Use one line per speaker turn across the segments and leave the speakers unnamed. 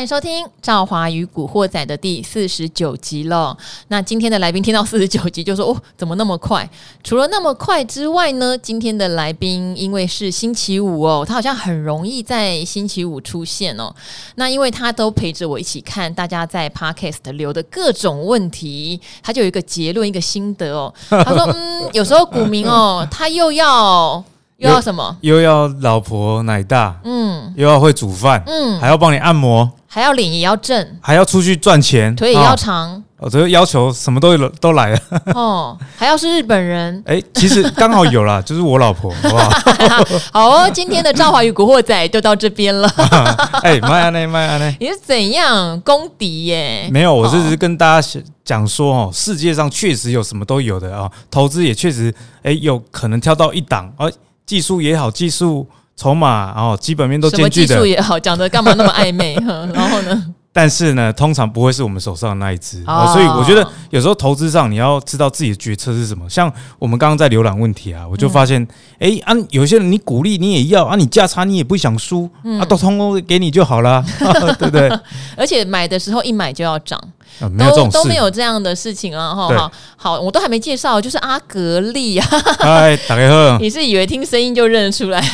欢迎收听《赵华与古惑仔》的第四十九集了。那今天的来宾听到四十九集就说：“哦，怎么那么快？”除了那么快之外呢，今天的来宾因为是星期五哦，他好像很容易在星期五出现哦。那因为他都陪着我一起看大家在 Podcast 留的各种问题，他就有一个结论，一个心得哦。他说：“ 嗯，有时候股民哦，他又要。”又要什么？
又要老婆奶大，嗯，又要会煮饭，嗯，还要帮你按摩，
还要脸也要正，
还要出去赚钱，
腿也要长。
哦，这个要求什么都都来了。
哦，还要是日本人。
哎，其实刚好有啦，就是我老婆，好不好？
好哦，今天的赵华与古惑仔就到这边了。
哎，麦安内，麦安内，
你是怎样公敌耶？
没有，我是只是跟大家讲说哦，世界上确实有什么都有的啊，投资也确实哎有可能挑到一档而。技术也好，技术筹码，然后基本面都兼具的。
技术也好，讲的干嘛那么暧昧？然后呢？
但是呢，通常不会是我们手上的那一只。哦，所以我觉得有时候投资上你要知道自己的决策是什么。像我们刚刚在浏览问题啊，我就发现，哎、嗯欸、啊，有些人你鼓励你也要啊，你价差你也不想输、嗯、啊，都通通给你就好了，对不对？
而且买的时候一买就要涨。
啊、没有这种
都都没有这样的事情啊！哈，好，好，我都还没介绍，就是阿格力啊。
嗨，大家好。
你是以为听声音就认得出来？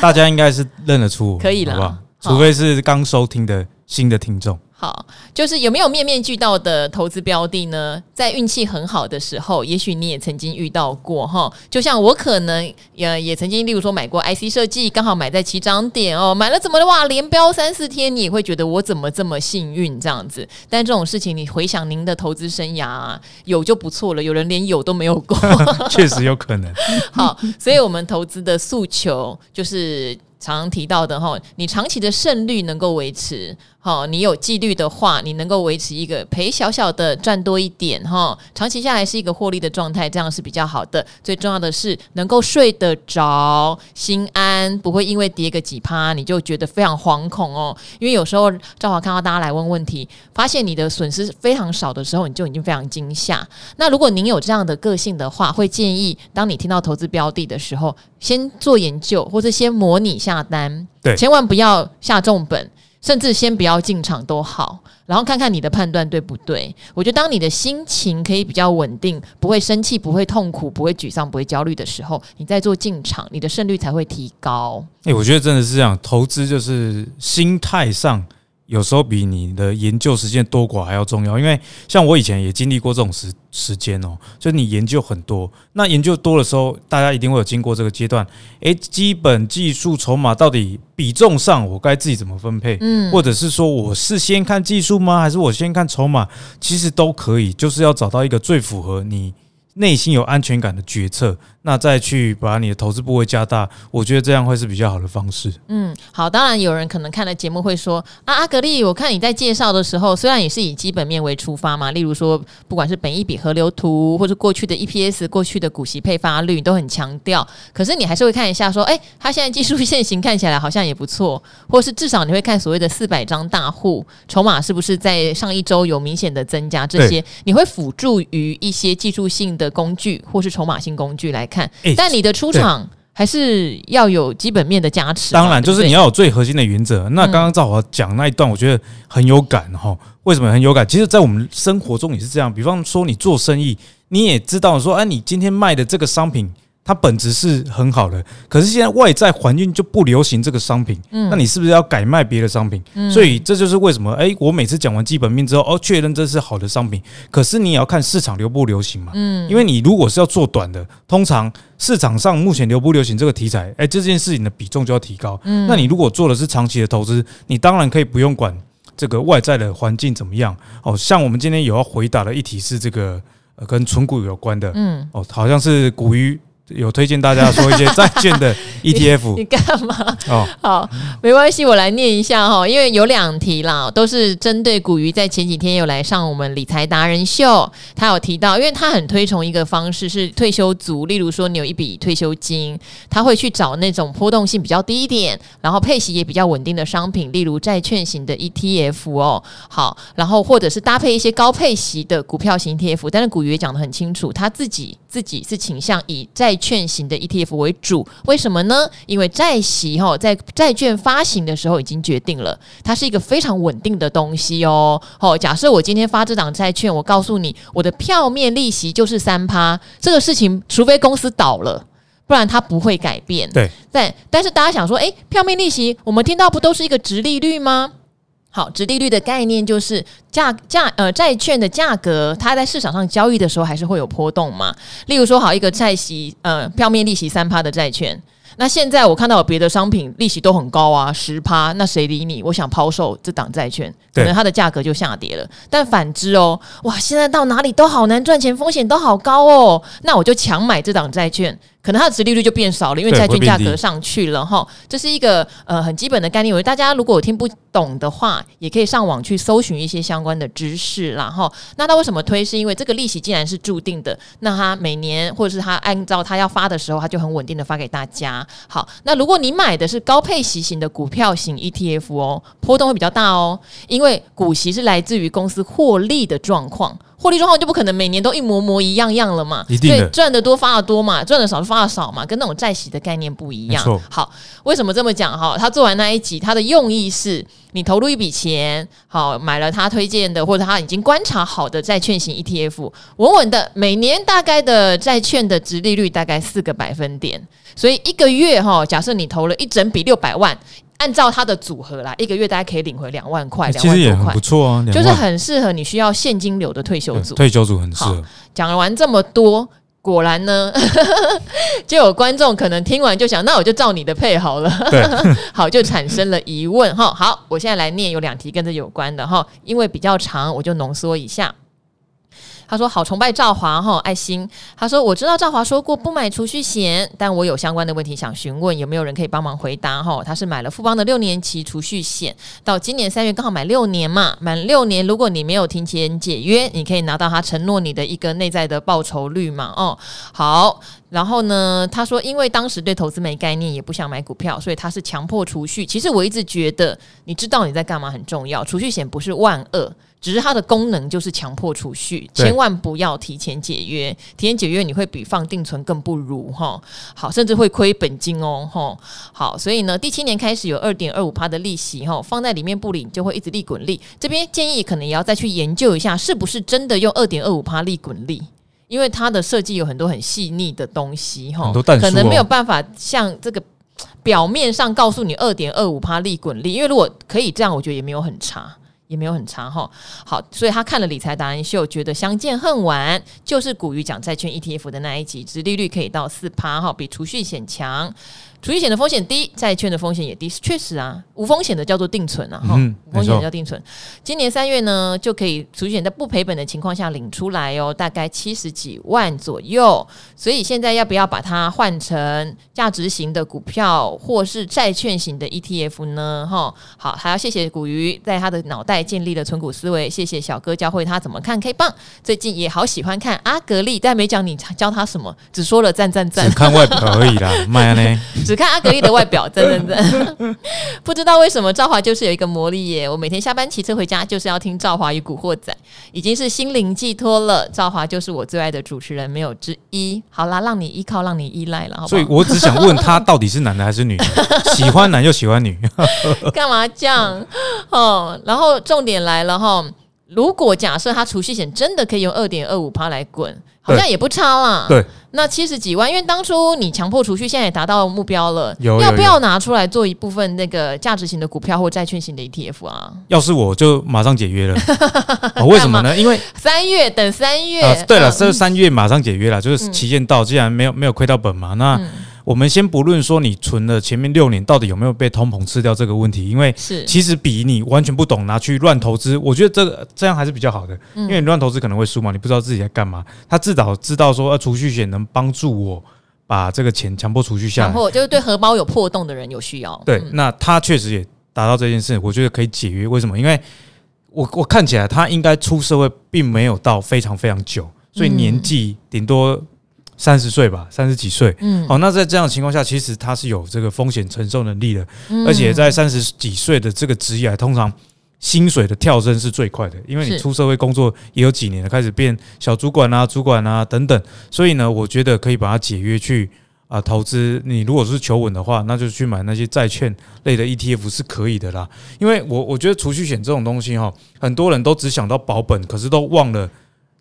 大家应该是认得出，
可以了，
好不好？除非是刚收听的新的听众。
好，就是有没有面面俱到的投资标的呢？在运气很好的时候，也许你也曾经遇到过哈。就像我可能也也曾经，例如说买过 IC 设计，刚好买在起涨点哦，买了怎么的哇，连标三四天，你也会觉得我怎么这么幸运这样子。但这种事情，你回想您的投资生涯啊，有就不错了。有人连有都没有过，
确实有可能。
好，所以我们投资的诉求就是。常常提到的哈，你长期的胜率能够维持，哈，你有纪律的话，你能够维持一个赔小小的赚多一点哈，长期下来是一个获利的状态，这样是比较好的。最重要的是能够睡得着，心安，不会因为跌个几趴你就觉得非常惶恐哦。因为有时候赵华看到大家来问问题，发现你的损失非常少的时候，你就已经非常惊吓。那如果您有这样的个性的话，会建议当你听到投资标的的时候，先做研究或者先模拟。下单，对，千万不要下重本，甚至先不要进场都好，然后看看你的判断对不对。我觉得当你的心情可以比较稳定，不会生气，不会痛苦，不会沮丧，不会焦虑的时候，你再做进场，你的胜率才会提高。诶，
我觉得真的是这样，投资就是心态上。有时候比你的研究时间多寡还要重要，因为像我以前也经历过这种时时间哦，就是你研究很多，那研究多的时候，大家一定会有经过这个阶段，诶，基本技术筹码到底比重上我该自己怎么分配？嗯，或者是说我是先看技术吗？还是我先看筹码？其实都可以，就是要找到一个最符合你内心有安全感的决策。那再去把你的投资部位加大，我觉得这样会是比较好的方式。
嗯，好，当然有人可能看了节目会说啊，阿格力，我看你在介绍的时候，虽然也是以基本面为出发嘛，例如说不管是本益比河流图，或者过去的 EPS、过去的股息配发率，都很强调。可是你还是会看一下说，哎，它现在技术线型看起来好像也不错，或是至少你会看所谓的四百张大户筹码是不是在上一周有明显的增加，这些你会辅助于一些技术性的工具或是筹码性工具来看，但你的出场还是要有基本面的加持。
当然，就是你要有最核心的原则。那刚刚赵华讲那一段，我觉得很有感哈。为什么很有感？其实，在我们生活中也是这样。比方说，你做生意，你也知道说，哎，你今天卖的这个商品。它本质是很好的，可是现在外在环境就不流行这个商品，嗯，那你是不是要改卖别的商品？嗯，所以这就是为什么，哎，我每次讲完基本面之后，哦，确认这是好的商品，可是你也要看市场流不流行嘛，嗯，因为你如果是要做短的，通常市场上目前流不流行这个题材，哎，这件事情的比重就要提高，嗯，那你如果做的是长期的投资，你当然可以不用管这个外在的环境怎么样，哦，像我们今天有要回答的一题是这个呃跟存股有关的，嗯，哦，好像是股鱼。有推荐大家说一些债券的 ETF，
你干嘛？哦，好，没关系，我来念一下哈，因为有两题啦，都是针对古鱼，在前几天有来上我们理财达人秀，他有提到，因为他很推崇一个方式是退休族，例如说你有一笔退休金，他会去找那种波动性比较低一点，然后配息也比较稳定的商品，例如债券型的 ETF 哦，好，然后或者是搭配一些高配息的股票型 ETF，但是古鱼也讲得很清楚，他自己自己是倾向以债券型的 ETF 为主，为什么呢？因为债息哈，在债券发行的时候已经决定了，它是一个非常稳定的东西哦。好，假设我今天发这档债券，我告诉你，我的票面利息就是三趴，这个事情除非公司倒了，不然它不会改变。
对，
但但是大家想说，诶，票面利息，我们听到不都是一个殖利率吗？好，殖利率的概念就是价价呃债券的价格，它在市场上交易的时候还是会有波动嘛。例如说，好一个债息呃票面利息三趴的债券，那现在我看到有别的商品利息都很高啊，十趴，那谁理你？我想抛售这档债券，可能它的价格就下跌了。但反之哦，哇，现在到哪里都好难赚钱，风险都好高哦，那我就强买这档债券。可能它的殖利率就变少了，因为债券价格上去了哈。这是一个呃很基本的概念。我觉得大家如果有听不懂的话，也可以上网去搜寻一些相关的知识啦哈。那它为什么推？是因为这个利息既然是注定的，那它每年或者是它按照它要发的时候，它就很稳定的发给大家。好，那如果你买的是高配息型的股票型 ETF 哦，波动会比较大哦，因为股息是来自于公司获利的状况。获利状况就不可能每年都一模模一样样了嘛，
一定的，
所以赚的多发的多嘛，赚的少发的少嘛，跟那种债息的概念不一样。好，为什么这么讲哈？他做完那一集，他的用意是你投入一笔钱，好买了他推荐的或者他已经观察好的债券型 ETF，稳稳的每年大概的债券的值利率大概四个百分点，所以一个月哈，假设你投了一整笔六百万。按照它的组合来，一个月大家可以领回两万块，两万多块，其实也很
不错啊，
就是很适合你需要现金流的退休组。
退休组很适合。
讲完这么多，果然呢，就有观众可能听完就想，那我就照你的配好了。对，好，就产生了疑问哈。好，我现在来念有两题跟这有关的哈，因为比较长，我就浓缩一下。他说：“好崇拜赵华哈，爱心。”他说：“我知道赵华说过不买储蓄险，但我有相关的问题想询问，有没有人可以帮忙回答？”哈，他是买了富邦的六年期储蓄险，到今年三月刚好满六年嘛，满六年，如果你没有提前解约，你可以拿到他承诺你的一个内在的报酬率嘛。哦，好，然后呢，他说因为当时对投资没概念，也不想买股票，所以他是强迫储蓄。其实我一直觉得，你知道你在干嘛很重要，储蓄险不是万恶。只是它的功能就是强迫储蓄，千万不要提前解约。提前解约你会比放定存更不如哈。好，甚至会亏本金哦哈。好，所以呢，第七年开始有二点二五趴的利息哈，放在里面不领就会一直利滚利。这边建议可能也要再去研究一下，是不是真的用二点二五趴利滚利？因为它的设计有很多很细腻的东西哈，可能没有办法像这个表面上告诉你二点二五趴利滚利。因为如果可以这样，我觉得也没有很差。也没有很长哈，好，所以他看了理财达人秀，觉得相见恨晚，就是股鱼讲债券 ETF 的那一集，殖利率可以到四趴哈，比储蓄险强。储蓄险的风险低，债券的风险也低，确实啊，无风险的叫做定存啊，哈、嗯，无风险的叫定存。今年三月呢，就可以储蓄险在不赔本的情况下领出来哦，大概七十几万左右。所以现在要不要把它换成价值型的股票，或是债券型的 ETF 呢？哈，好，还要谢谢古鱼在他的脑袋建立了存股思维，谢谢小哥教会他怎么看 K 棒。最近也好喜欢看阿格力，但没讲你教他什么，只说了赞赞赞，
只看外表而已啦，卖呢。
只看阿格丽的外表，真 真真，不知道为什么赵华就是有一个魔力耶！我每天下班骑车回家，就是要听赵华与古惑仔，已经是心灵寄托了。赵华就是我最爱的主持人，没有之一。好啦，让你依靠，让你依赖了，好不好？
所以我只想问他，到底是男的还是女的？喜欢男就喜欢女，
干嘛这样？哦，然后重点来了哈，如果假设他储蓄险真的可以用二点二五趴来滚。好像也不差啦。
对，
那七十几万，因为当初你强迫储蓄，现在也达到目标了。
有，
要不要拿出来做一部分那个价值型的股票或债券型的 ETF 啊？
要是我就马上解约了。哦、为什么呢？因为
三月等三月。
啊、对了，这三月马上解约了，就是期限到，既然没有没有亏到本嘛，那。嗯我们先不论说你存了前面六年到底有没有被通膨吃掉这个问题，因为是其实比你完全不懂拿去乱投资，我觉得这个这样还是比较好的，因为你乱投资可能会输嘛，你不知道自己在干嘛。他至少知道说，呃，储蓄险能帮助我把这个钱强迫储蓄下来，强迫
就是对荷包有破洞的人有需要。
对，那他确实也达到这件事，我觉得可以解约。为什么？因为我我看起来他应该出社会并没有到非常非常久，所以年纪顶多。三十岁吧，三十几岁。嗯，好，那在这样的情况下，其实他是有这个风险承受能力的，嗯、而且在三十几岁的这个职业，通常薪水的跳升是最快的，因为你出社会工作也有几年了，开始变小主管啊、主管啊等等，所以呢，我觉得可以把它解约去啊，投资。你如果是求稳的话，那就去买那些债券类的 ETF 是可以的啦。因为我我觉得储蓄险这种东西哈，很多人都只想到保本，可是都忘了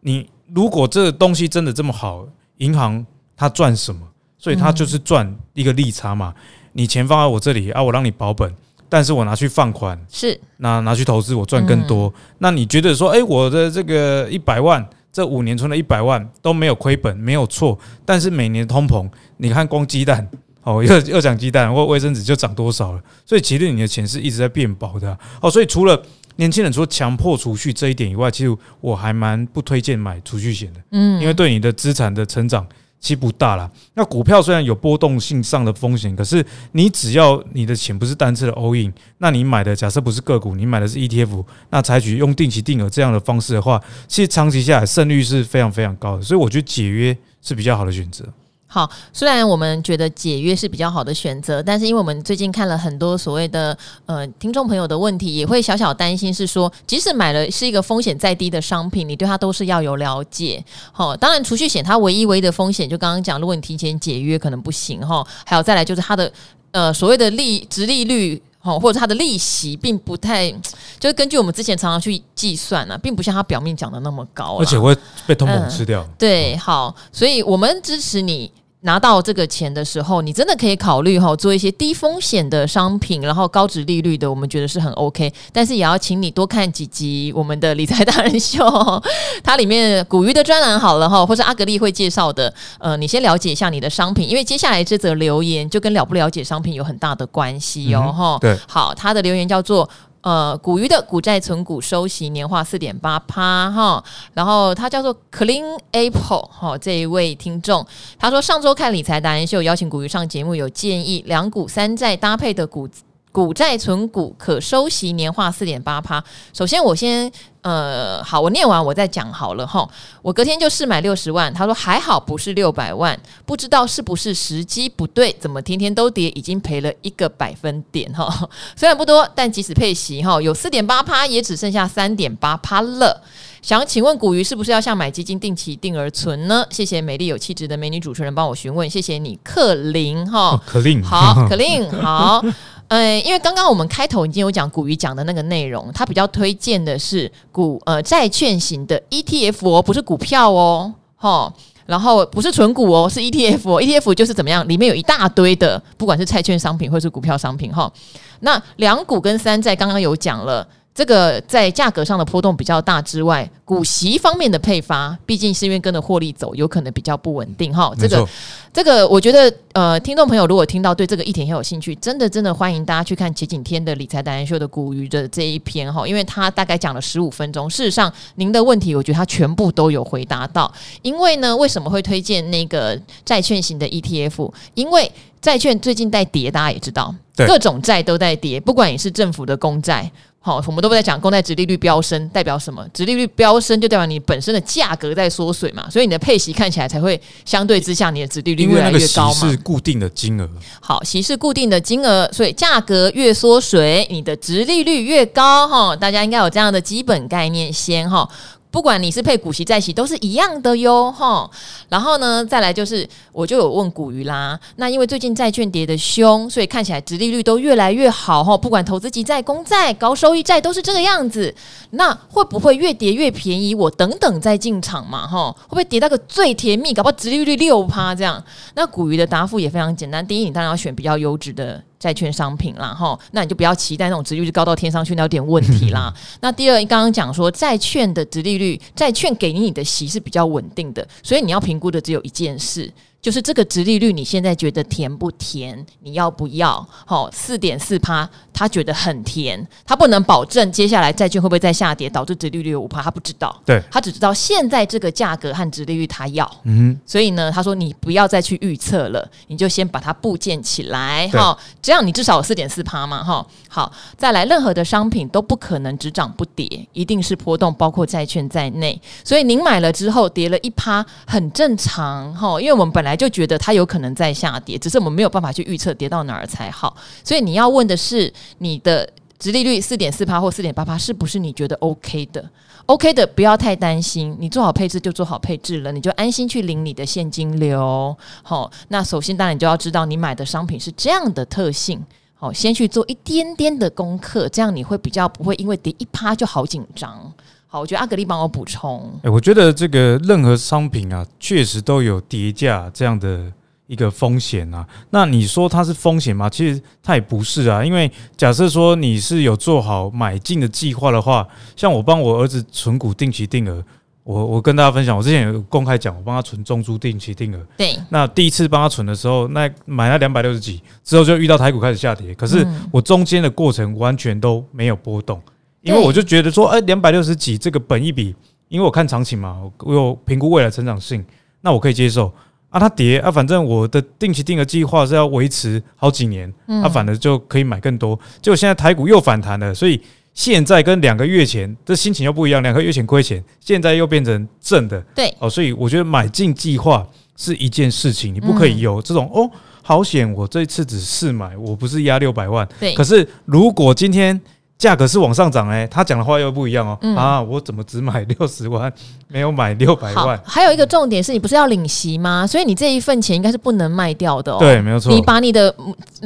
你如果这个东西真的这么好，银行它赚什么？所以它就是赚一个利差嘛。你钱放在我这里啊，我让你保本，但是我拿去放款
是
那拿去投资，我赚更多。那你觉得说，诶，我的这个一百万？这五年存了一百万都没有亏本，没有错。但是每年通膨，你看光鸡蛋哦，又又讲鸡蛋或卫生纸就涨多少了。所以其实你的钱是一直在变薄的哦。所以除了年轻人除了强迫储蓄这一点以外，其实我还蛮不推荐买储蓄险的。嗯，因为对你的资产的成长。其实不大啦。那股票虽然有波动性上的风险，可是你只要你的钱不是单次的 all in，那你买的假设不是个股，你买的是 ETF，那采取用定期定额这样的方式的话，其实长期下来胜率是非常非常高的。所以我觉得解约是比较好的选择。
好，虽然我们觉得解约是比较好的选择，但是因为我们最近看了很多所谓的呃听众朋友的问题，也会小小担心是说，即使买了是一个风险再低的商品，你对它都是要有了解。好，当然储蓄险它唯一唯一的风险，就刚刚讲，如果你提前解约可能不行哈。还有再来就是它的呃所谓的利直利率哈，或者它的利息并不太，就是根据我们之前常常去计算呢、啊，并不像它表面讲的那么高，
而且会被通膨吃掉、嗯。
对，好，所以我们支持你。拿到这个钱的时候，你真的可以考虑哈，做一些低风险的商品，然后高值利率的，我们觉得是很 OK。但是也要请你多看几集我们的理财达人秀，它里面古鱼的专栏好了哈，或者阿格丽会介绍的，呃，你先了解一下你的商品，因为接下来这则留言就跟了不了解商品有很大的关系哦哈。
对，
好，他的留言叫做。呃，股鱼的股债存股收息年化四点八趴哈，然后他叫做 Clean Apple 哈，这一位听众他说上周看理财达人秀，邀请股鱼上节目，有建议两股三债搭配的股。股债存股可收息年化四点八趴。首先，我先呃，好，我念完我再讲好了哈。我隔天就试买六十万，他说还好不是六百万，不知道是不是时机不对，怎么天天都跌，已经赔了一个百分点哈。虽然不多，但即使配息哈，有四点八趴，也只剩下三点八趴了。想请问古鱼是不是要像买基金定期定额存呢？谢谢美丽有气质的美女主持人帮我询问，谢谢你，克林哈，
克林
好，克林好。呃，因为刚刚我们开头已经有讲古鱼讲的那个内容，他比较推荐的是股呃债券型的 ETF 哦，不是股票哦，哈，然后不是纯股哦，是 ETF 哦，ETF 就是怎么样，里面有一大堆的，不管是债券商品或是股票商品哈。那两股跟三债刚刚有讲了。这个在价格上的波动比较大之外，股息方面的配发，毕竟是因为跟着获利走，有可能比较不稳定哈。这个这个，我觉得呃，听众朋友如果听到对这个议题很有兴趣，真的真的欢迎大家去看前几天的理财达人秀的股鱼的这一篇哈，因为他大概讲了十五分钟。事实上，您的问题我觉得他全部都有回答到。因为呢，为什么会推荐那个债券型的 ETF？因为债券最近在跌，大家也知道，各种债都在跌，不管你是政府的公债。好，我们都不在讲公债殖利率飙升代表什么？殖利率飙升就代表你本身的价格在缩水嘛，所以你的配息看起来才会相对之下你的殖利率越来越高嘛。
息是固定的金额，
好，息是固定的金额，所以价格越缩水，你的殖利率越高哈。大家应该有这样的基本概念先哈。不管你是配股息债息都是一样的哟，哈。然后呢，再来就是我就有问股鱼啦。那因为最近债券跌得凶，所以看起来殖利率都越来越好哈。不管投资级债、公债、高收益债都是这个样子。那会不会越跌越便宜？我等等再进场嘛，哈。会不会跌到个最甜蜜，搞不好殖利率六趴这样？那股鱼的答复也非常简单。第一，你当然要选比较优质的。债券商品啦，哈，那你就不要期待那种殖利率高到天上去，那有点问题啦。那第二，刚刚讲说债券的殖利率，债券给你的息是比较稳定的，所以你要评估的只有一件事。就是这个殖利率，你现在觉得甜不甜？你要不要？好，四点四趴，他觉得很甜，他不能保证接下来债券会不会再下跌，导致殖利率有五趴，他不知道。
对，
他只知道现在这个价格和殖利率他要。嗯，所以呢，他说你不要再去预测了，你就先把它部建起来，哈，这样你至少有四点四趴嘛，哈。好，再来，任何的商品都不可能只涨不跌，一定是波动，包括债券在内。所以您买了之后跌了一趴，很正常，哈，因为我们本来。来就觉得它有可能在下跌，只是我们没有办法去预测跌到哪儿才好。所以你要问的是你的殖利率四点四趴或四点八趴，是不是你觉得 OK 的？OK 的，不要太担心，你做好配置就做好配置了，你就安心去领你的现金流。好，那首先当然你就要知道你买的商品是这样的特性。好，先去做一点点的功课，这样你会比较不会因为跌一趴就好紧张。好，我觉得阿格力帮我补充。
哎，我觉得这个任何商品啊，确实都有跌价这样的。一个风险啊，那你说它是风险吗？其实它也不是啊，因为假设说你是有做好买进的计划的话，像我帮我儿子存股定期定额，我我跟大家分享，我之前有公开讲，我帮他存中租定期定额。
对。
那第一次帮他存的时候，那买了两百六十几，之后就遇到台股开始下跌，可是我中间的过程完全都没有波动，因为我就觉得说，哎，两百六十几这个本一比，因为我看长期嘛，我有评估未来成长性，那我可以接受。啊，它跌啊，反正我的定期定额计划是要维持好几年，嗯，啊，反而就可以买更多。结果现在台股又反弹了，所以现在跟两个月前的心情又不一样。两个月前亏钱，现在又变成正的，
对
哦，所以我觉得买进计划是一件事情，你不可以有这种哦，好险，我这一次只试买，我不是压六百万，
对。
可是如果今天价格是往上涨哎，他讲的话又不一样哦。嗯、啊，我怎么只买六十万，没有买六百万？
还有一个重点是你不是要领息吗？所以你这一份钱应该是不能卖掉的哦。
对，没有错。
你把你的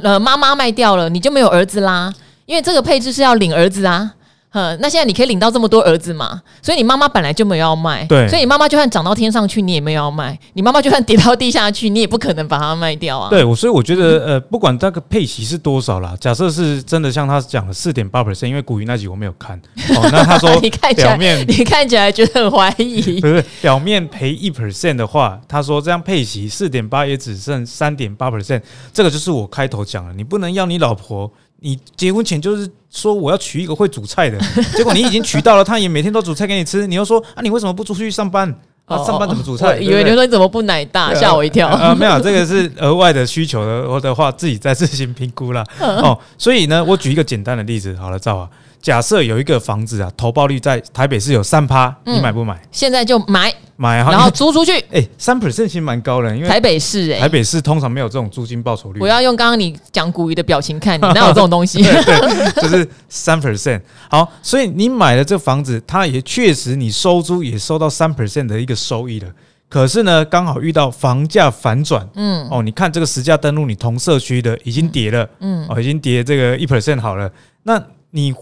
呃妈妈卖掉了，你就没有儿子啦，因为这个配置是要领儿子啊。嗯，那现在你可以领到这么多儿子嘛？所以你妈妈本来就没有要卖，
对，
所以你妈妈就算涨到天上去，你也没有要卖；你妈妈就算跌到地下去，你也不可能把它卖掉啊。
对，我所以我觉得，呃，不管那个配息是多少啦，假设是真的像他讲的四点八 percent，因为古云那集我没有看，哦，那他说
你看起来，你看起来觉得很怀疑，
不是表面赔一 percent 的话，他说这样配息四点八也只剩三点八 percent，这个就是我开头讲了，你不能要你老婆。你结婚前就是说我要娶一个会煮菜的，结果你已经娶到了，他也每天都煮菜给你吃，你又说啊，你为什么不出去上班？啊，上班怎么煮菜？
以为你说你怎么不奶大，吓我一跳。
啊，没有，这个是额外的需求的，我的话自己再自行评估了。哦，所以呢，我举一个简单的例子，好了，赵啊。假设有一个房子啊，投报率在台北市有三趴，你买不买？
现在就买
买，
然后租出去。
哎，三 percent 其实蛮高的，因为
台北市哎，
台北市通常没有这种租金报酬率。
我要用刚刚你讲古鱼的表情看你，哪有 这种东西？
对，就是三 percent。好，所以你买了这房子，它也确实你收租也收到三 percent 的一个收益了。可是呢，刚好遇到房价反转，嗯，哦，你看这个实价登录，你同社区的已经跌了，嗯，哦，已经跌这个一 percent 好了，那你。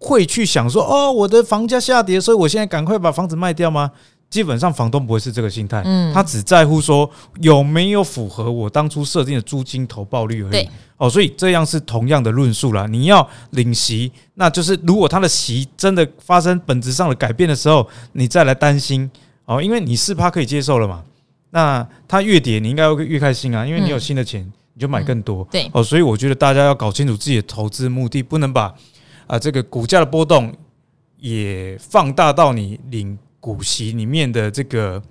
会去想说哦，我的房价下跌，所以我现在赶快把房子卖掉吗？基本上房东不会是这个心态，嗯，他只在乎说有没有符合我当初设定的租金投报率而已。对，哦，所以这样是同样的论述啦。你要领息，那就是如果他的息真的发生本质上的改变的时候，你再来担心哦，因为你四趴可以接受了嘛。那他越跌，你应该会越开心啊，因为你有新的钱，你就买更多。
对，
哦，所以我觉得大家要搞清楚自己的投资目的，不能把。啊，这个股价的波动也放大到你领股息里面的这个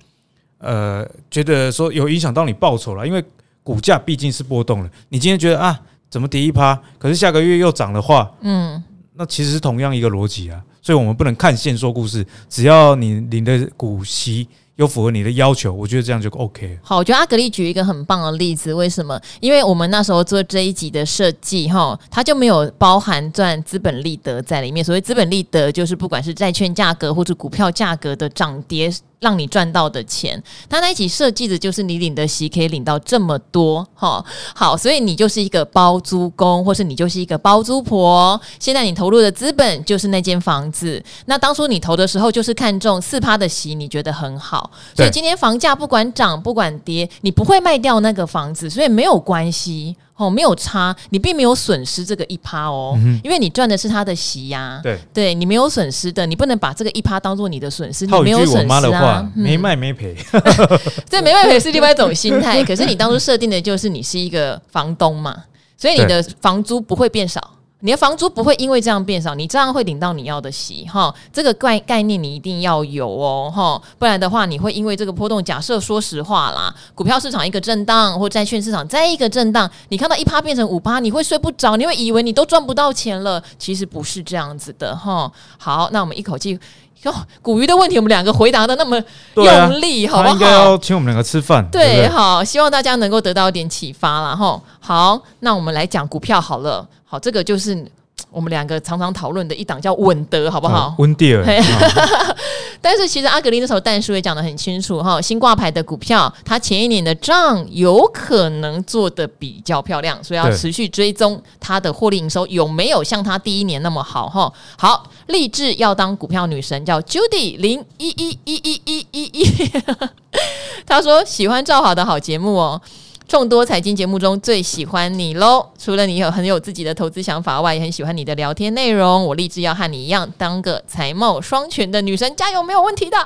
呃，觉得说有影响到你报酬了，因为股价毕竟是波动了。你今天觉得啊，怎么跌一趴，可是下个月又涨的话，嗯，那其实是同样一个逻辑啊。所以我们不能看线说故事，只要你领的股息。有符合你的要求，我觉得这样就 OK。
好，我觉得阿格力举一个很棒的例子，为什么？因为我们那时候做这一集的设计，哈，它就没有包含赚资本利得在里面。所谓资本利得，就是不管是债券价格或者股票价格的涨跌。让你赚到的钱，他那一起设计的就是你领的息可以领到这么多，哈，好，所以你就是一个包租公，或是你就是一个包租婆。现在你投入的资本就是那间房子，那当初你投的时候就是看中四趴的息，你觉得很好，所以今天房价不管涨不管跌，你不会卖掉那个房子，所以没有关系。哦，没有差，你并没有损失这个一趴哦，嗯、因为你赚的是他的息呀、啊。
对，
对你没有损失的，你不能把这个一趴当做你的损失。你没有损失啊，
我妈的话嗯、没卖没
赔。这没卖赔是另外一种心态，可是你当初设定的就是你是一个房东嘛，所以你的房租不会变少。你的房租不会因为这样变少，你这样会领到你要的息哈。这个概概念你一定要有哦哈，不然的话你会因为这个波动。假设说实话啦，股票市场一个震荡，或债券市场再一个震荡，你看到一趴变成五趴，你会睡不着，你会以为你都赚不到钱了。其实不是这样子的哈。好，那我们一口气哟，股鱼的问题我们两个回答的那么用力，啊、好不好？应该
要请我们两个吃饭。
对，对对好，希望大家能够得到一点启发啦。哈。好，那我们来讲股票好了。好，这个就是我们两个常常讨论的一档叫稳德，好不好？
温迪尔。
但是其实阿格林那时候但书也讲得很清楚哈，新挂牌的股票，它前一年的账有可能做得比较漂亮，所以要持续追踪它的获利营收有没有像它第一年那么好哈。好，立志要当股票女神叫 Judy 零一一一一一一一，他说喜欢赵华的好节目哦。众多财经节目中最喜欢你喽！除了你有很有自己的投资想法外，也很喜欢你的聊天内容。我立志要和你一样，当个财貌双全的女生，加油，没有问题的。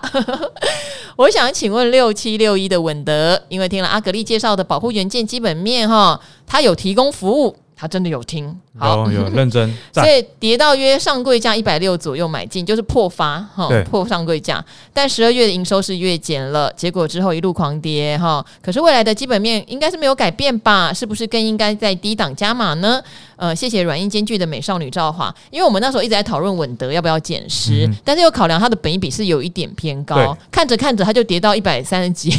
我想请问六七六一的稳德，因为听了阿格丽介绍的保护元件基本面哈，它有提供服务。他真的有听，好
有，有认真，
所以跌到约上柜价一百六左右买进，就是破发哈，破上柜价。但十二月的营收是月减了，结果之后一路狂跌哈。可是未来的基本面应该是没有改变吧？是不是更应该在低档加码呢？呃，谢谢软硬兼具的美少女赵华，因为我们那时候一直在讨论稳德要不要减十，嗯、但是又考量它的本益比是有一点偏高，看着看着它就跌到一百三十几。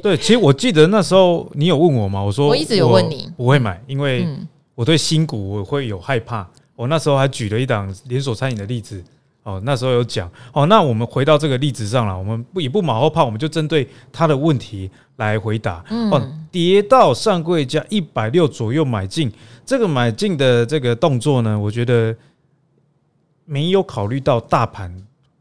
对，其实我记得那时候你有问我吗？我说我，
我一直有问你，
不会买，因为、嗯。我对新股我会有害怕，我那时候还举了一档连锁餐饮的例子，哦，那时候有讲，哦，那我们回到这个例子上了，我们不也不马后炮，我们就针对他的问题来回答。哦，跌到上柜价一百六左右买进，这个买进的这个动作呢，我觉得没有考虑到大盘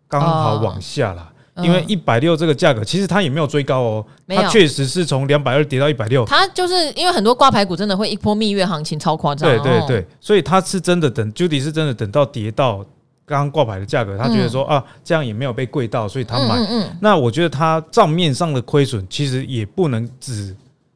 刚好往下了。因为一百六这个价格，其实它也没有追高哦，它确实是从两百二跌到一百六。
它就是因为很多挂牌股真的会一波蜜月行情超夸张，
对对对，所以它是真的等 Judy 是真的等到跌到刚刚挂牌的价格，他觉得说啊这样也没有被贵到，所以他买。那我觉得它账面上的亏损其实也不能只。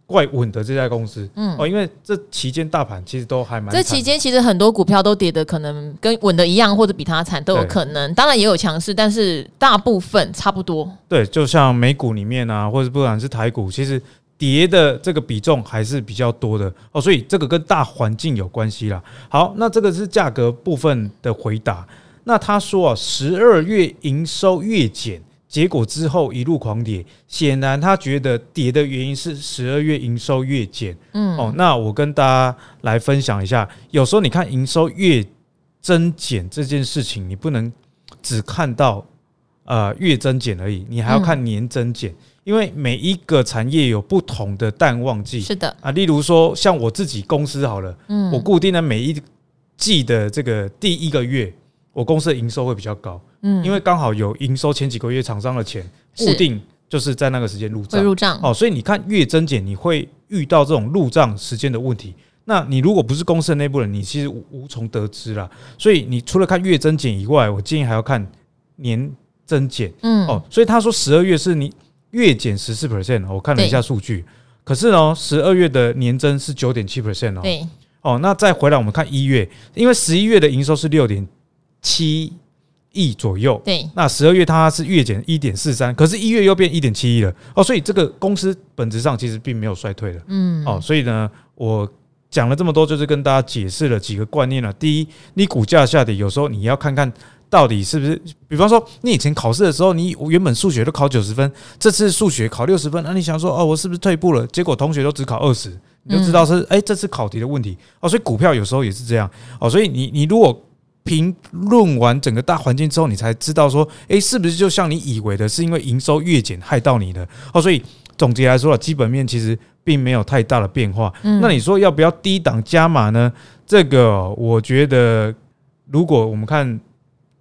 怪稳的这家公司，嗯哦，因为这期间大盘其实都还蛮。
这期间其实很多股票都跌的，可能跟稳的一样，或者比它惨都有可能。当然也有强势，但是大部分差不多。
对，就像美股里面啊，或者不管是台股，其实跌的这个比重还是比较多的哦，所以这个跟大环境有关系啦。好，那这个是价格部分的回答。那他说啊，十二月营收月减。结果之后一路狂跌，显然他觉得跌的原因是十二月营收月减。嗯，哦，那我跟大家来分享一下，有时候你看营收月增减这件事情，你不能只看到呃月增减而已，你还要看年增减，因为每一个产业有不同的淡旺季。
是的
啊，例如说像我自己公司好了，嗯，我固定的每一季的这个第一个月，我公司的营收会比较高。嗯，因为刚好有营收前几个月厂商的钱固定就是在那个时间入账，入账哦，所以你看月增减，你会遇到这种入账时间的问题。那你如果不是公司的内部人，你其实无从得知啦。所以你除了看月增减以外，我建议还要看年增减。嗯，哦，所以他说十二月是你月减十四 percent，我看了一下数据，可是呢，十二月的年增是九点七 percent 哦。对，哦，那再回来我们看一月，因为十一月的营收是六点七。亿左右，对，那十二月它是月减一点四三，可是一月又变一点七一了哦，所以这个公司本质上其实并没有衰退的，嗯，哦，所以呢，我讲了这么多，就是跟大家解释了几个观念了。第一，你股价下跌，有时候你要看看到底是不是，比方说你以前考试的时候，你原本数学都考九十分，这次数学考六十分，那你想说哦，我是不是退步了？结果同学都只考二十，你就知道是哎，这次考题的问题哦。所以股票有时候也是这样哦，所以你你如果。评论完整个大环境之后，你才知道说，诶，是不是就像你以为的，是因为营收月减害到你的？哦，所以总结来说，基本面其实并没有太大的变化。那你说要不要低档加码呢？这个我觉得，如果我们看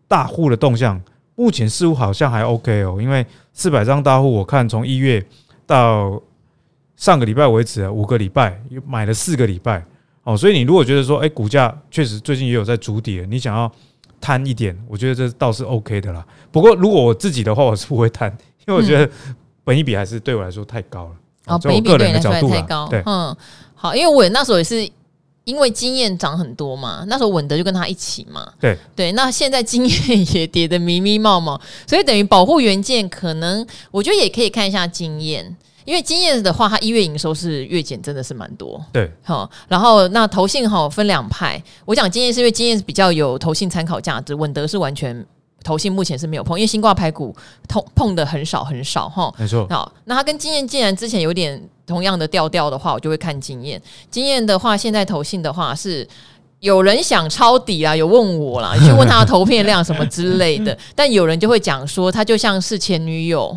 大户的动向，目前似乎好像还 OK 哦，因为四百张大户，我看从一月到上个礼拜为止啊，五个礼拜买了四个礼拜。哦，所以你如果觉得说，哎，股价确实最近也有在筑底，你想要贪一点，我觉得这倒是 OK 的啦。不过如果我自己的话，我是不会贪，因为我觉得本一比还是对我来说太高了。哦，本益比对你来说太高。对，嗯，好，因为我那时候也是因为经验涨很多嘛，那时候稳德就跟他一起嘛。对对，那现在经验也跌得迷迷冒冒，所以等于保护元件可能，我觉得也可以看一下经验。因为经验的话，它一月营收是月减，真的是蛮多。对，好，然后那投信哈分两派，我讲经验是因为经验是比较有投信参考价值，稳德是完全投信目前是没有碰，因为新挂牌股碰碰的很少很少哈。没错。好，那它跟经验既然之前有点同样的调调的话，我就会看经验。经验的话，现在投信的话是
有人想抄底啊，有问我啦，你 去问他的投片量什么之类的。但有人就会讲说，他就像是前女友，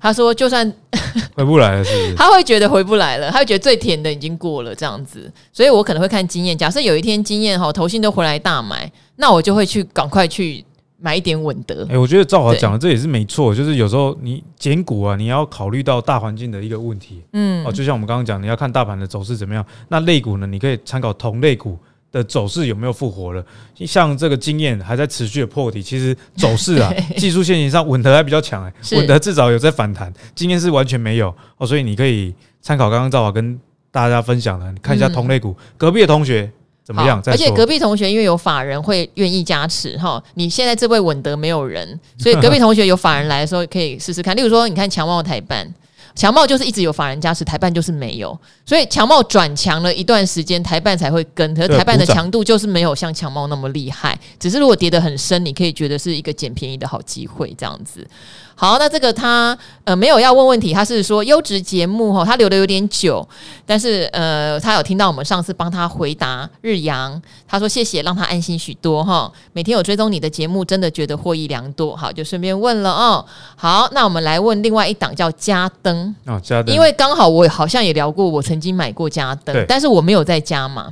他说就算
回不来了，是不是？
他会觉得回不来了，他会觉得最甜的已经过了这样子。所以我可能会看经验。假设有一天经验哈，投信都回来大买，那我就会去赶快去买一点稳得。
哎、欸，我觉得赵华讲的这也是没错，就是有时候你减股啊，你要考虑到大环境的一个问题。嗯，哦，就像我们刚刚讲，你要看大盘的走势怎么样。那类股呢，你可以参考同类股。的走势有没有复活了？像这个经验还在持续的破底，其实走势啊，技术线型上稳得还比较强哎、欸，稳得至少有在反弹，经验是完全没有哦，所以你可以参考刚刚赵华跟大家分享的，你看一下同类股，嗯、隔壁的同学怎么样？
而且隔壁同学因为有法人会愿意加持哈，你现在这位稳得没有人，所以隔壁同学有法人来的时候可以试试看，例如说你看强茂台办。强茂就是一直有法人加持，台办就是没有，所以强茂转强了一段时间，台办才会跟。可是台办的强度就是没有像强茂那么厉害，只是如果跌得很深，你可以觉得是一个捡便宜的好机会，这样子。好，那这个他呃没有要问问题，他是说优质节目哈，他留的有点久，但是呃他有听到我们上次帮他回答日阳，他说谢谢，让他安心许多哈。每天有追踪你的节目，真的觉得获益良多。好，就顺便问了哦。好，那我们来问另外一档叫加登
哦，加登，
因为刚好我好像也聊过，我曾经买过加登，但是我没有在加码，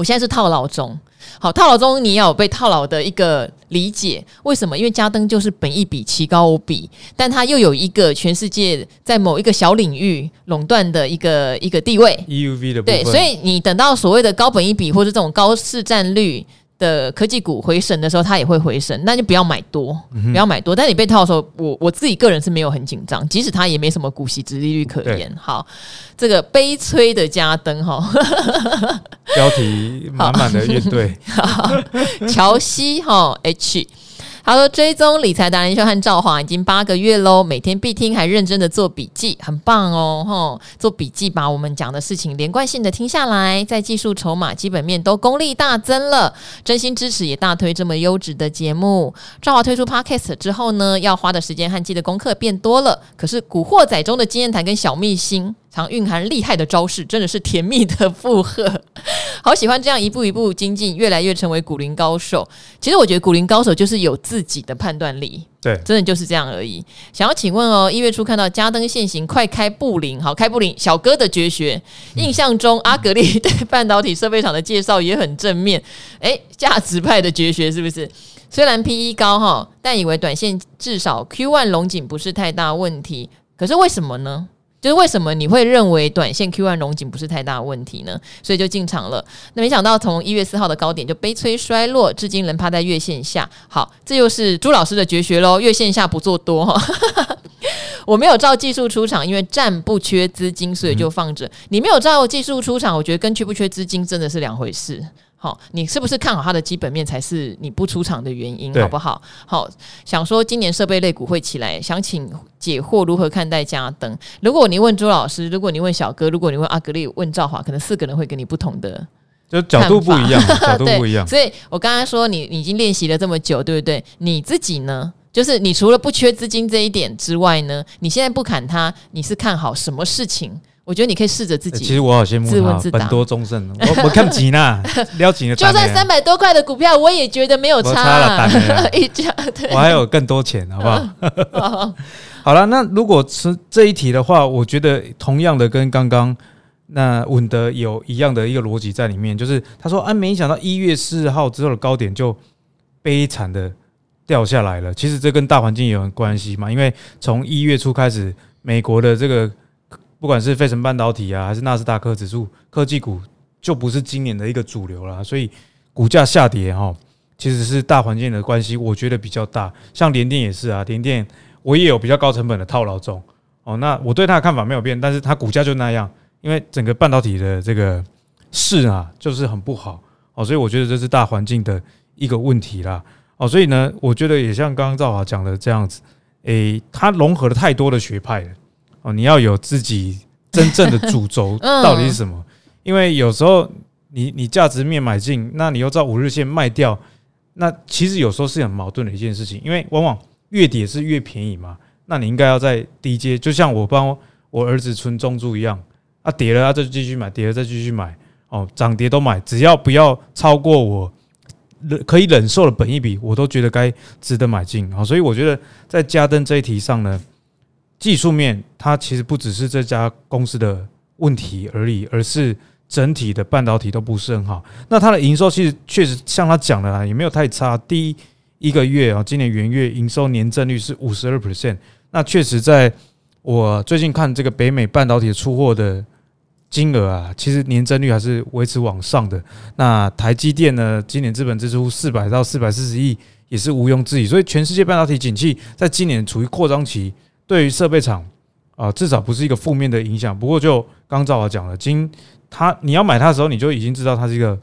我现在是套牢中。好，套牢中你要有被套牢的一个理解，为什么？因为加登就是本一比奇高无比，但它又有一个全世界在某一个小领域垄断的一个一个地位
，EUV 的。
对，所以你等到所谓的高本一比或者这种高市占率。的科技股回升的时候，它也会回升，那就不要买多，不要买多。但你被套的时候，我我自己个人是没有很紧张，即使它也没什么股息殖利率可言。好，这个悲催的嘉登哈，
标题满满的乐队，
乔西哈 H。他说：“追踪理财达人秀和赵华已经八个月喽，每天必听，还认真的做笔记，很棒哦！吼，做笔记把我们讲的事情连贯性的听下来，在技术、筹码、基本面都功力大增了，真心支持也大推这么优质的节目。赵华推出 Podcast 之后呢，要花的时间和记的功课变多了，可是古惑仔中的经验谈跟小秘辛。”常蕴含厉害的招式，真的是甜蜜的负荷。好喜欢这样一步一步精进，越来越成为古灵高手。其实我觉得古灵高手就是有自己的判断力，
对，
真的就是这样而已。想要请问哦，一月初看到加登现行，快开布林，好开布林，小哥的绝学。印象中阿格力对半导体设备厂的介绍也很正面，诶，价值派的绝学是不是？虽然 PE 高哈，但以为短线至少 Q1 龙井不是太大问题。可是为什么呢？就是为什么你会认为短线 Q1 龙井不是太大问题呢？所以就进场了。那没想到从一月四号的高点就悲催衰落，至今仍趴在月线下。好，这又是朱老师的绝学喽。月线下不做多哈。我没有照技术出场，因为暂不缺资金，所以就放着。你没有照技术出场，我觉得跟缺不缺资金真的是两回事。好，你是不是看好它的基本面才是你不出场的原因，好不好？好，想说今年设备类股会起来，想请解惑如何看待嘉登？如果你问朱老师，如果你问小哥，如果你问阿格力，问赵华，可能四个人会给你不同的，
就角度不一样，角度不一样。
所以我刚刚说你，你已经练习了这么久，对不对？你自己呢？就是你除了不缺资金这一点之外呢，你现在不砍它，你是看好什么事情？我觉得你可以试着自己。
其实我好羡慕他，本多终胜。我我看吉娜，撩紧的。
就算三百多块的股票，我也觉得没有差。差了，一家。
我还有更多钱，好不好？好了，那如果是这一题的话，我觉得同样的跟刚刚那稳得有一样的一个逻辑在里面，就是他说啊，没想到一月四号之后的高点就悲惨的掉下来了。其实这跟大环境也有关系嘛，因为从一月初开始，美国的这个。不管是费城半导体啊，还是纳斯达克指数，科技股就不是今年的一个主流了，所以股价下跌哈，其实是大环境的关系，我觉得比较大。像联电也是啊，联电我也有比较高成本的套牢中哦。那我对它的看法没有变，但是它股价就那样，因为整个半导体的这个市啊，就是很不好哦，所以我觉得这是大环境的一个问题啦哦。所以呢，我觉得也像刚刚赵华讲的这样子，诶，它融合了太多的学派了。哦，你要有自己真正的主轴 到底是什么？因为有时候你你价值面买进，那你又照五日线卖掉，那其实有时候是很矛盾的一件事情。因为往往越跌是越便宜嘛，那你应该要在低阶，就像我帮我儿子存中珠一样，啊跌了啊就继续买，跌了再继续买。哦，涨跌都买，只要不要超过我可以忍受的本一笔，我都觉得该值得买进啊。所以我觉得在加登这一题上呢，技术面它其实不只是这家公司的问题而已，而是整体的半导体都不是很好。那它的营收其实确实像他讲的啦，也没有太差。第一一个月啊，今年元月营收年增率是五十二 percent，那确实在我最近看这个北美半导体出货的。金额啊，其实年增率还是维持往上的。那台积电呢，今年资本支出四百到四百四十亿，也是毋庸置疑。所以全世界半导体景气在今年处于扩张期，对于设备厂啊，至少不是一个负面的影响。不过就刚兆华讲了，今它你要买它的时候，你就已经知道它是一个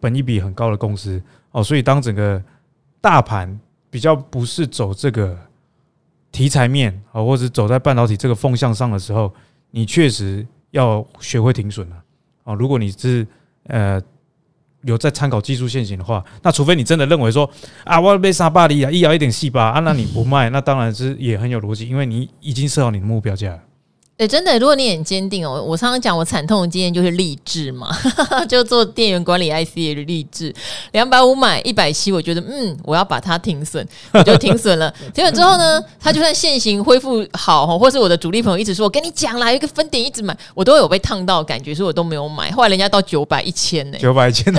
本益比很高的公司哦。所以当整个大盘比较不是走这个题材面啊，或者走在半导体这个风向上的时候，你确实。要学会停损了啊！如果你是呃有在参考技术线型的话，那除非你真的认为说啊，我要被杀巴黎啊，一咬一点细吧啊，那你不卖，那当然是也很有逻辑，因为你已经设好你的目标价。
对，真的，如果你很坚定哦，我常常讲我惨痛的经验就是励志嘛，就做电源管理 IC 的励志，两百五买一百七，我觉得嗯，我要把它停损，我就停损了。停损之后呢，它就算现行恢复好，或是我的主力朋友一直说我跟你讲啦，一个分点一直买，我都有被烫到感觉，所以我都没有买。后来人家到九百一千呢，
九百一千，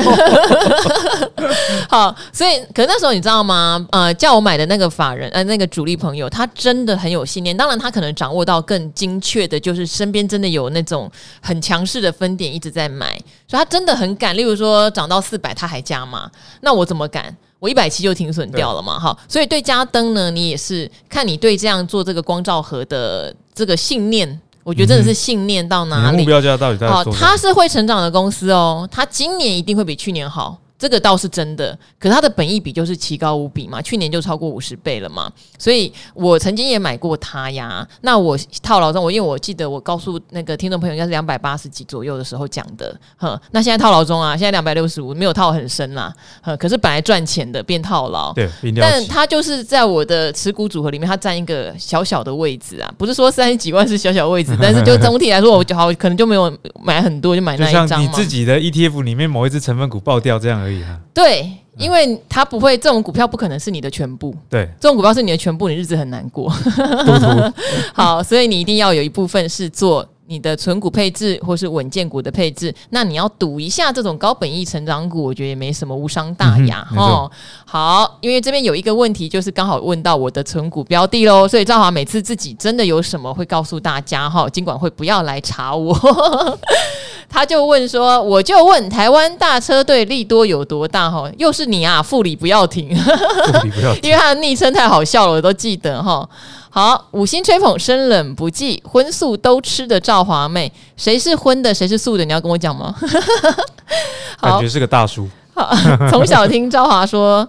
好，所以可是那时候你知道吗？呃，叫我买的那个法人，呃，那个主力朋友，他真的很有信念，当然他可能掌握到更精确的。就是身边真的有那种很强势的分点一直在买，所以他真的很敢。例如说涨到四百他还加码，那我怎么敢？我一百七就停损掉了嘛，哈。所以对加灯呢，你也是看你对这样做这个光照盒的这个信念，我觉得真的是信念到哪里？
目标价到底在？好，
它是会成长的公司哦，它今年一定会比去年好。这个倒是真的，可是它的本益比就是奇高无比嘛，去年就超过五十倍了嘛，所以我曾经也买过它呀。那我套牢中，我因为我记得我告诉那个听众朋友，应该是两百八十几左右的时候讲的，哼。那现在套牢中啊，现在两百六十五，没有套很深啦，哼。可是本来赚钱的变套牢，
对，
但它就是在我的持股组合里面，它占一个小小的位置啊，不是说三十几万是小小位置，但是就总体来说，我就好可能就没有买很多，就买那一张嘛。
你自己的 ETF 里面某一只成分股爆掉这样而已。
对，因为它不会，这种股票不可能是你的全部。
对，
这种股票是你的全部，你日子很难过。好，所以你一定要有一部分是做你的存股配置，或是稳健股的配置。那你要赌一下这种高本益成长股，我觉得也没什么，无伤大雅。嗯、哦，好，因为这边有一个问题，就是刚好问到我的存股标的喽，所以赵华每次自己真的有什么会告诉大家哈，尽管会不要来查我。他就问说：“我就问台湾大车队利多有多大？哈，又是你啊，副理不要停，
副理不要停，
因为他的昵称太好笑了，我都记得哈。好，五星吹捧，生冷不忌，荤素都吃的赵华妹，谁是荤的，谁是素的？你要跟我讲吗？
好感觉是个大叔。
好，从小听赵华说，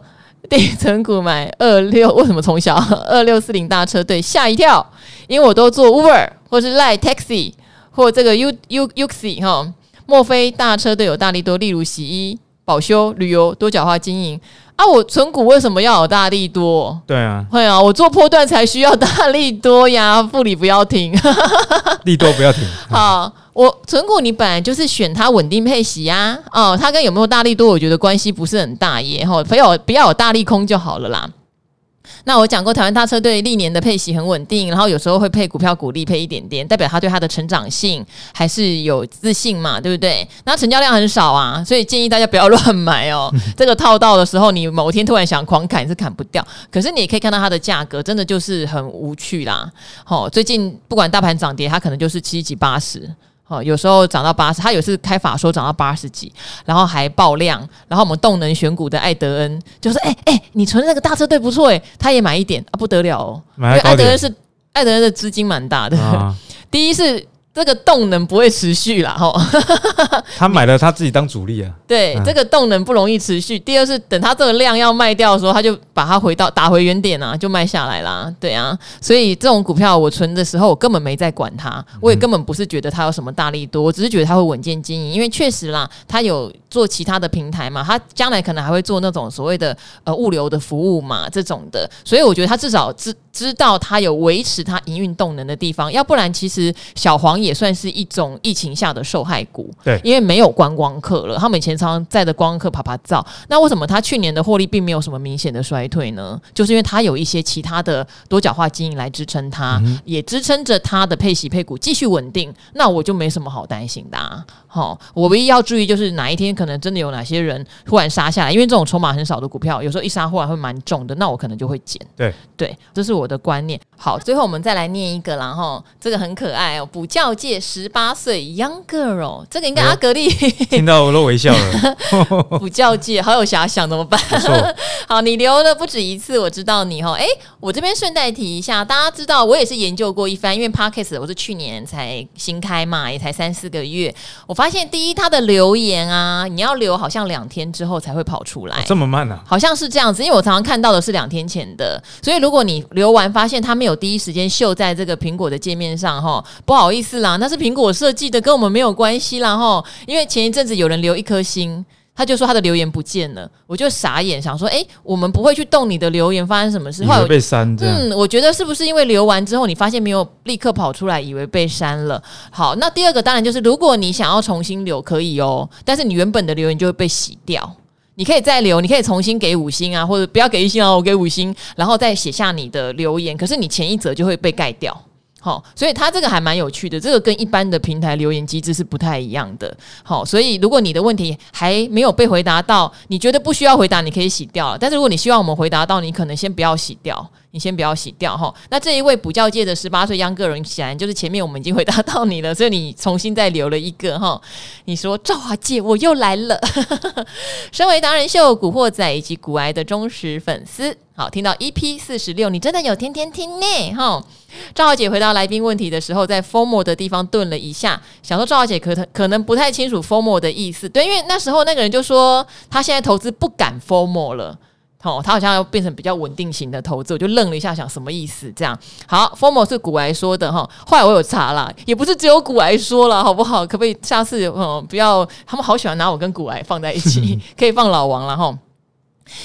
底层股买二六，为什么从小二六四零大车队吓一跳？因为我都坐 Uber 或是 Line Taxi。”或这个 U U Uxi 哈，莫非大车队有大力多？例如洗衣、保修、旅游多角化经营啊？我存股为什么要有大力多？
对啊，
会啊，我做波段才需要大力多呀。复利不要停，
利多不要停。
好，我存股你本来就是选它稳定配息呀。哦，它跟有没有大力多，我觉得关系不是很大耶。哦，不要不要有大利空就好了啦。那我讲过，台湾大车队历年的配息很稳定，然后有时候会配股票股利，配一点点，代表他对他的成长性还是有自信嘛，对不对？那成交量很少啊，所以建议大家不要乱买哦。这个套到的时候，你某天突然想狂砍是砍不掉，可是你也可以看到它的价格真的就是很无趣啦。好，最近不管大盘涨跌，它可能就是七几八十。好，有时候涨到八十，他有次开法说涨到八十几，然后还爆量，然后我们动能选股的艾德恩就说：“哎、欸、哎、欸，你存那个大车队不错哎，他也买一点啊，不得了哦，因为艾德恩是艾德恩的资金蛮大的，啊、第一是。”这个动能不会持续啦，吼。
他买了他自己当主力啊。
对，这个动能不容易持续。第二是等他这个量要卖掉的时候，他就把它回到打回原点啊，就卖下来啦。对啊，所以这种股票我存的时候，我根本没在管它，我也根本不是觉得它有什么大利多，我只是觉得它会稳健经营，因为确实啦，它有做其他的平台嘛，它将来可能还会做那种所谓的呃物流的服务嘛，这种的，所以我觉得它至少知知道它有维持它营运动能的地方，要不然其实小黄。也算是一种疫情下的受害股。
对，
因为没有观光客了，他们以前常常在的观光客啪啪照。那为什么他去年的获利并没有什么明显的衰退呢？就是因为他有一些其他的多角化经营来支撑它，嗯、也支撑着它的配息配股继续稳定。那我就没什么好担心的、啊。好，我唯一要注意就是哪一天可能真的有哪些人突然杀下来，因为这种筹码很少的股票，有时候一杀忽然会蛮重的，那我可能就会减。
对
对，这是我的观念。好，最后我们再来念一个然后，这个很可爱哦，补教界十八岁 Young Girl，这个应该阿格力、哎、
听到我都微笑了。
补教界好有遐想，怎么办？好，你留了不止一次，我知道你哈。哎，我这边顺带提一下，大家知道我也是研究过一番，因为 Podcast 我是去年才新开嘛，也才三四个月，我发现第一，他的留言啊，你要留好像两天之后才会跑出来，
这么慢呢、啊？
好像是这样子，因为我常常看到的是两天前的，所以如果你留完发现他没有第一时间秀在这个苹果的界面上，哈，不好意思啦，那是苹果设计的，跟我们没有关系啦，哈，因为前一阵子有人留一颗星。他就说他的留言不见了，我就傻眼，想说，诶，我们不会去动你的留言，发生什么事？
以为被删？
嗯，我觉得是不是因为留完之后，你发现没有立刻跑出来，以为被删了？好，那第二个当然就是，如果你想要重新留，可以哦，但是你原本的留言就会被洗掉。你可以再留，你可以重新给五星啊，或者不要给一星啊，我给五星，然后再写下你的留言，可是你前一则就会被盖掉。好，所以它这个还蛮有趣的，这个跟一般的平台留言机制是不太一样的。好，所以如果你的问题还没有被回答到，你觉得不需要回答，你可以洗掉了。但是如果你希望我们回答到，你可能先不要洗掉，你先不要洗掉哈。那这一位补教界的十八岁央个人，显然就是前面我们已经回答到你了，所以你重新再留了一个哈。你说赵华姐，我又来了。身为达人秀、古惑仔以及古癌的忠实粉丝。好，听到 EP 四十六，你真的有天天听呢？哈，赵小姐回答来宾问题的时候，在 “formal” 的地方顿了一下，想说赵小姐可能可能不太清楚 “formal” 的意思。对，因为那时候那个人就说他现在投资不敢 “formal” 了，哦，他好像要变成比较稳定型的投资，我就愣了一下，想什么意思？这样好，“formal” 是古癌说的哈，后来我有查了，也不是只有古癌说了，好不好？可不可以下次嗯不要？他们好喜欢拿我跟古癌放在一起，可以放老王了哈。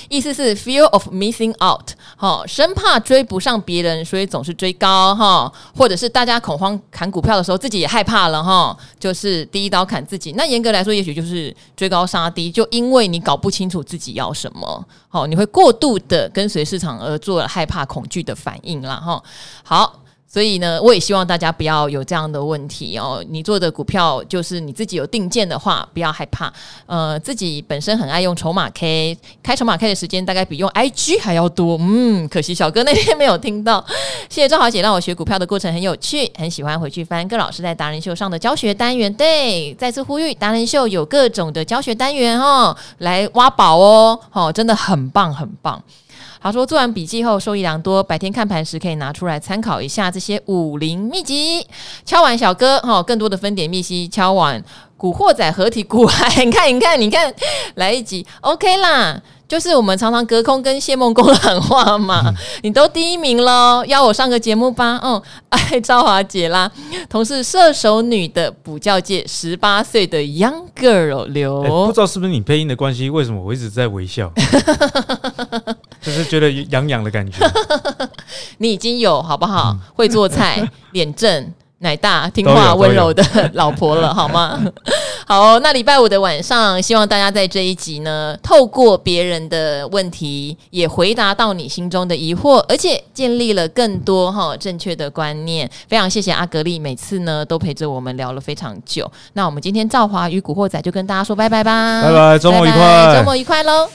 意思是 fear of missing out，哈，生怕追不上别人，所以总是追高，哈，或者是大家恐慌砍股票的时候，自己也害怕了，哈，就是第一刀砍自己。那严格来说，也许就是追高杀低，就因为你搞不清楚自己要什么，好，你会过度的跟随市场而做了害怕恐惧的反应啦，哈，好。所以呢，我也希望大家不要有这样的问题哦。你做的股票就是你自己有定见的话，不要害怕。呃，自己本身很爱用筹码 K，开筹码 K 的时间大概比用 IG 还要多。嗯，可惜小哥那天没有听到。谢谢赵华姐让我学股票的过程很有趣，很喜欢回去翻各老师在达人秀上的教学单元。对，再次呼吁达人秀有各种的教学单元哦，来挖宝哦，哦，真的很棒，很棒。他说做完笔记后受益良多，白天看盘时可以拿出来参考一下这些武林秘籍。敲完小哥哈，更多的分点秘籍，敲完古惑仔合体古海，你看你看你看，来一集 OK 啦。就是我们常常隔空跟谢梦工喊话嘛，嗯、你都第一名喽，邀我上个节目吧。嗯，爱赵华姐啦，同是射手女的补教界十八岁的 young girl 刘、欸，
不知道是不是你配音的关系，为什么我一直在微笑？就是觉得痒痒的感觉。
你已经有好不好？会做菜，脸正。奶大听话温柔的老婆了，好吗？好哦，那礼拜五的晚上，希望大家在这一集呢，透过别人的问题，也回答到你心中的疑惑，而且建立了更多哈正确的观念。非常谢谢阿格丽，每次呢都陪着我们聊了非常久。那我们今天赵华与古惑仔就跟大家说拜拜吧，
拜拜，周末愉快，
周末愉快喽。